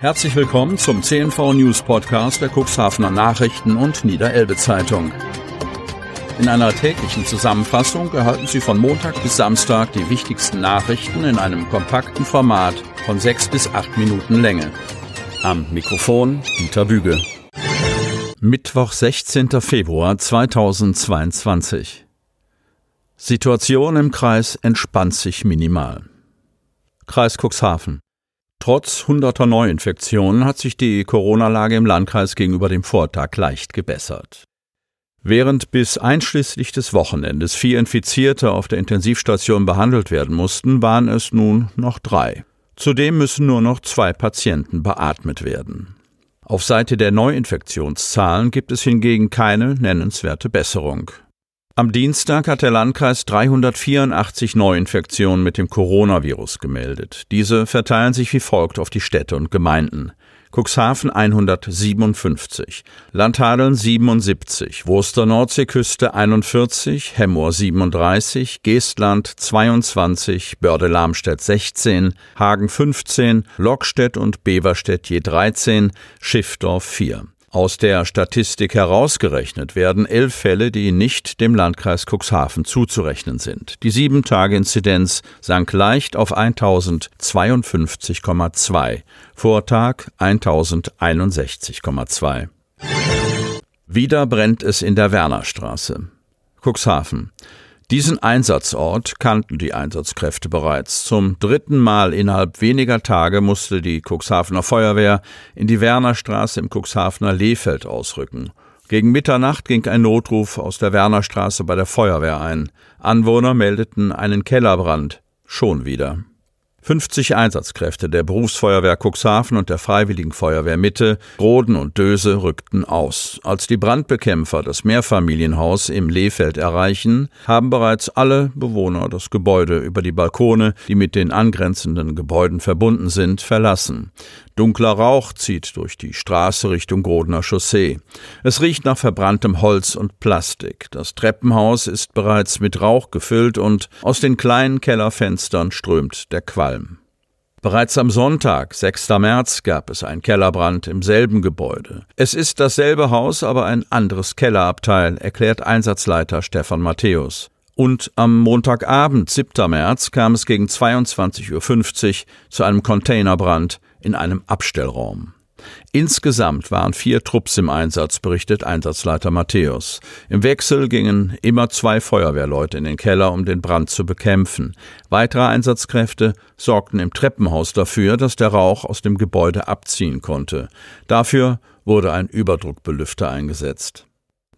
Herzlich willkommen zum CNV News Podcast der Cuxhavener Nachrichten und Niederelbe Zeitung. In einer täglichen Zusammenfassung erhalten Sie von Montag bis Samstag die wichtigsten Nachrichten in einem kompakten Format von sechs bis acht Minuten Länge. Am Mikrofon Dieter Büge. Mittwoch, 16. Februar 2022. Situation im Kreis entspannt sich minimal. Kreis Cuxhaven. Trotz hunderter Neuinfektionen hat sich die Corona-Lage im Landkreis gegenüber dem Vortag leicht gebessert. Während bis einschließlich des Wochenendes vier Infizierte auf der Intensivstation behandelt werden mussten, waren es nun noch drei. Zudem müssen nur noch zwei Patienten beatmet werden. Auf Seite der Neuinfektionszahlen gibt es hingegen keine nennenswerte Besserung. Am Dienstag hat der Landkreis 384 Neuinfektionen mit dem Coronavirus gemeldet. Diese verteilen sich wie folgt auf die Städte und Gemeinden. Cuxhaven 157, Landhadeln 77, Wurster Nordseeküste 41, Hemmoor 37, Geestland 22, Börde-Lamstedt 16, Hagen 15, Lockstedt und Beverstedt je 13, Schiffdorf 4. Aus der Statistik herausgerechnet werden elf Fälle, die nicht dem Landkreis Cuxhaven zuzurechnen sind. Die Sieben-Tage-Inzidenz sank leicht auf 1052,2, Vortag 1061,2. Wieder brennt es in der Wernerstraße. Cuxhaven. Diesen Einsatzort kannten die Einsatzkräfte bereits. Zum dritten Mal innerhalb weniger Tage musste die Cuxhavener Feuerwehr in die Wernerstraße im Cuxhavener Lehfeld ausrücken. Gegen Mitternacht ging ein Notruf aus der Wernerstraße bei der Feuerwehr ein. Anwohner meldeten einen Kellerbrand. Schon wieder. 50 Einsatzkräfte der Berufsfeuerwehr Cuxhaven und der Freiwilligen Feuerwehr Mitte, Roden und Döse rückten aus. Als die Brandbekämpfer das Mehrfamilienhaus im Lehfeld erreichen, haben bereits alle Bewohner das Gebäude über die Balkone, die mit den angrenzenden Gebäuden verbunden sind, verlassen. Dunkler Rauch zieht durch die Straße Richtung Grodner Chaussee. Es riecht nach verbranntem Holz und Plastik. Das Treppenhaus ist bereits mit Rauch gefüllt und aus den kleinen Kellerfenstern strömt der Qualm. Bereits am Sonntag, 6. März, gab es einen Kellerbrand im selben Gebäude. Es ist dasselbe Haus, aber ein anderes Kellerabteil, erklärt Einsatzleiter Stefan Matthäus. Und am Montagabend, 7. März, kam es gegen 22.50 Uhr zu einem Containerbrand in einem Abstellraum. Insgesamt waren vier Trupps im Einsatz, berichtet Einsatzleiter Matthäus. Im Wechsel gingen immer zwei Feuerwehrleute in den Keller, um den Brand zu bekämpfen. Weitere Einsatzkräfte sorgten im Treppenhaus dafür, dass der Rauch aus dem Gebäude abziehen konnte. Dafür wurde ein Überdruckbelüfter eingesetzt.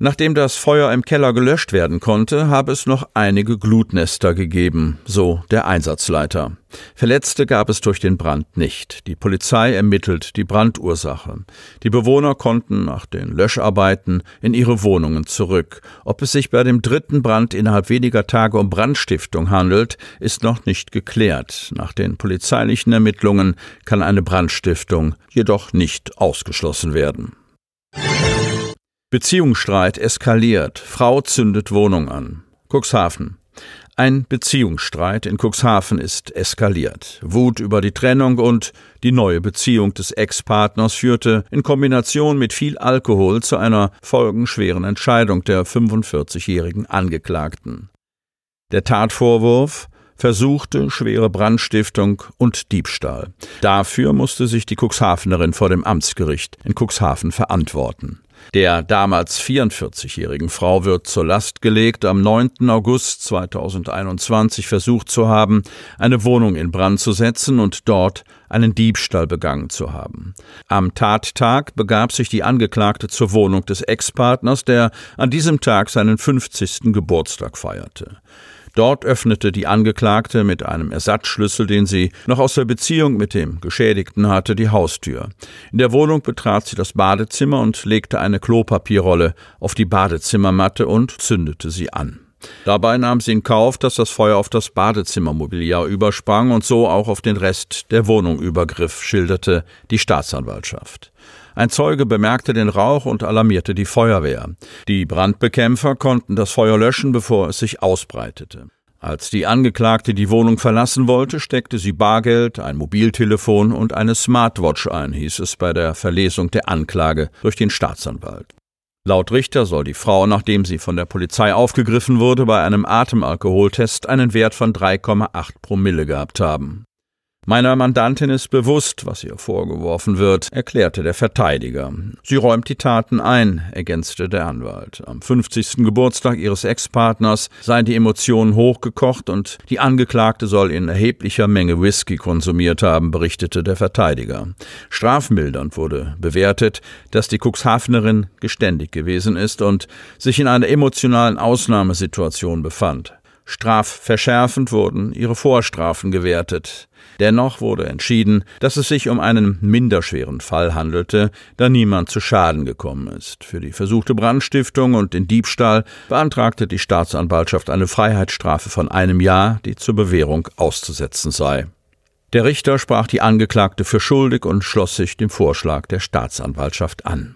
Nachdem das Feuer im Keller gelöscht werden konnte, habe es noch einige Glutnester gegeben, so der Einsatzleiter. Verletzte gab es durch den Brand nicht. Die Polizei ermittelt die Brandursache. Die Bewohner konnten nach den Löscharbeiten in ihre Wohnungen zurück. Ob es sich bei dem dritten Brand innerhalb weniger Tage um Brandstiftung handelt, ist noch nicht geklärt. Nach den polizeilichen Ermittlungen kann eine Brandstiftung jedoch nicht ausgeschlossen werden. Beziehungsstreit eskaliert. Frau zündet Wohnung an. Cuxhaven. Ein Beziehungsstreit in Cuxhaven ist eskaliert. Wut über die Trennung und die neue Beziehung des Ex-Partners führte in Kombination mit viel Alkohol zu einer folgenschweren Entscheidung der 45-jährigen Angeklagten. Der Tatvorwurf versuchte schwere Brandstiftung und Diebstahl. Dafür musste sich die Cuxhavenerin vor dem Amtsgericht in Cuxhaven verantworten. Der damals 44-jährigen Frau wird zur Last gelegt, am 9. August 2021 versucht zu haben, eine Wohnung in Brand zu setzen und dort einen Diebstahl begangen zu haben. Am Tattag begab sich die Angeklagte zur Wohnung des Ex-Partners, der an diesem Tag seinen 50. Geburtstag feierte. Dort öffnete die Angeklagte mit einem Ersatzschlüssel, den sie noch aus der Beziehung mit dem Geschädigten hatte, die Haustür. In der Wohnung betrat sie das Badezimmer und legte eine Klopapierrolle auf die Badezimmermatte und zündete sie an. Dabei nahm sie in Kauf, dass das Feuer auf das Badezimmermobiliar übersprang und so auch auf den Rest der Wohnung übergriff, schilderte die Staatsanwaltschaft. Ein Zeuge bemerkte den Rauch und alarmierte die Feuerwehr. Die Brandbekämpfer konnten das Feuer löschen, bevor es sich ausbreitete. Als die Angeklagte die Wohnung verlassen wollte, steckte sie Bargeld, ein Mobiltelefon und eine Smartwatch ein, hieß es bei der Verlesung der Anklage durch den Staatsanwalt. Laut Richter soll die Frau, nachdem sie von der Polizei aufgegriffen wurde, bei einem Atemalkoholtest einen Wert von 3,8 Promille gehabt haben. Meiner Mandantin ist bewusst, was ihr vorgeworfen wird, erklärte der Verteidiger. Sie räumt die Taten ein, ergänzte der Anwalt. Am 50. Geburtstag ihres Ex-Partners seien die Emotionen hochgekocht und die Angeklagte soll in erheblicher Menge Whisky konsumiert haben, berichtete der Verteidiger. Strafmildernd wurde bewertet, dass die Cuxhavenerin geständig gewesen ist und sich in einer emotionalen Ausnahmesituation befand. Strafverschärfend wurden ihre Vorstrafen gewertet. Dennoch wurde entschieden, dass es sich um einen minderschweren Fall handelte, da niemand zu Schaden gekommen ist. Für die versuchte Brandstiftung und den Diebstahl beantragte die Staatsanwaltschaft eine Freiheitsstrafe von einem Jahr, die zur Bewährung auszusetzen sei. Der Richter sprach die Angeklagte für schuldig und schloss sich dem Vorschlag der Staatsanwaltschaft an.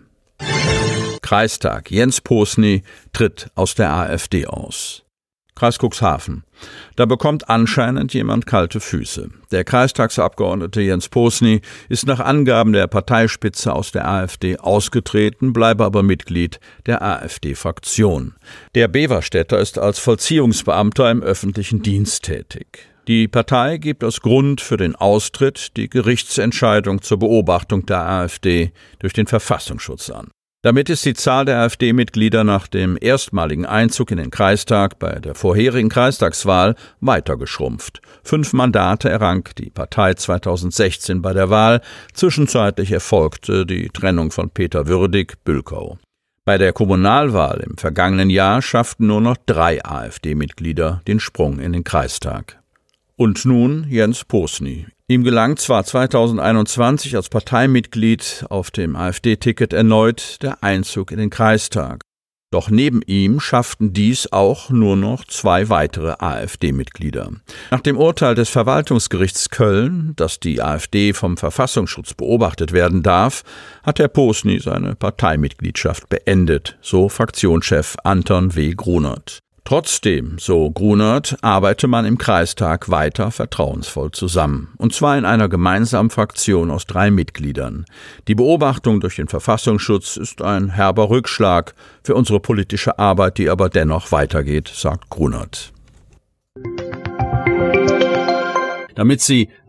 Kreistag Jens Posny tritt aus der AfD aus. Kreis Cuxhaven. Da bekommt anscheinend jemand kalte Füße. Der Kreistagsabgeordnete Jens Posny ist nach Angaben der Parteispitze aus der AfD ausgetreten, bleibe aber Mitglied der AfD-Fraktion. Der Beverstädter ist als Vollziehungsbeamter im öffentlichen Dienst tätig. Die Partei gibt als Grund für den Austritt die Gerichtsentscheidung zur Beobachtung der AfD durch den Verfassungsschutz an. Damit ist die Zahl der AfD-Mitglieder nach dem erstmaligen Einzug in den Kreistag bei der vorherigen Kreistagswahl weiter geschrumpft. Fünf Mandate errang die Partei 2016 bei der Wahl. Zwischenzeitlich erfolgte die Trennung von Peter Würdig-Bülkau. Bei der Kommunalwahl im vergangenen Jahr schafften nur noch drei AfD-Mitglieder den Sprung in den Kreistag. Und nun Jens Posny. Ihm gelang zwar 2021 als Parteimitglied auf dem AfD-Ticket erneut der Einzug in den Kreistag. Doch neben ihm schafften dies auch nur noch zwei weitere AfD-Mitglieder. Nach dem Urteil des Verwaltungsgerichts Köln, dass die AfD vom Verfassungsschutz beobachtet werden darf, hat Herr Posny seine Parteimitgliedschaft beendet, so Fraktionschef Anton W. Grunert. Trotzdem, so Grunert, arbeite man im Kreistag weiter vertrauensvoll zusammen, und zwar in einer gemeinsamen Fraktion aus drei Mitgliedern. Die Beobachtung durch den Verfassungsschutz ist ein herber Rückschlag für unsere politische Arbeit, die aber dennoch weitergeht, sagt Grunert. Damit Sie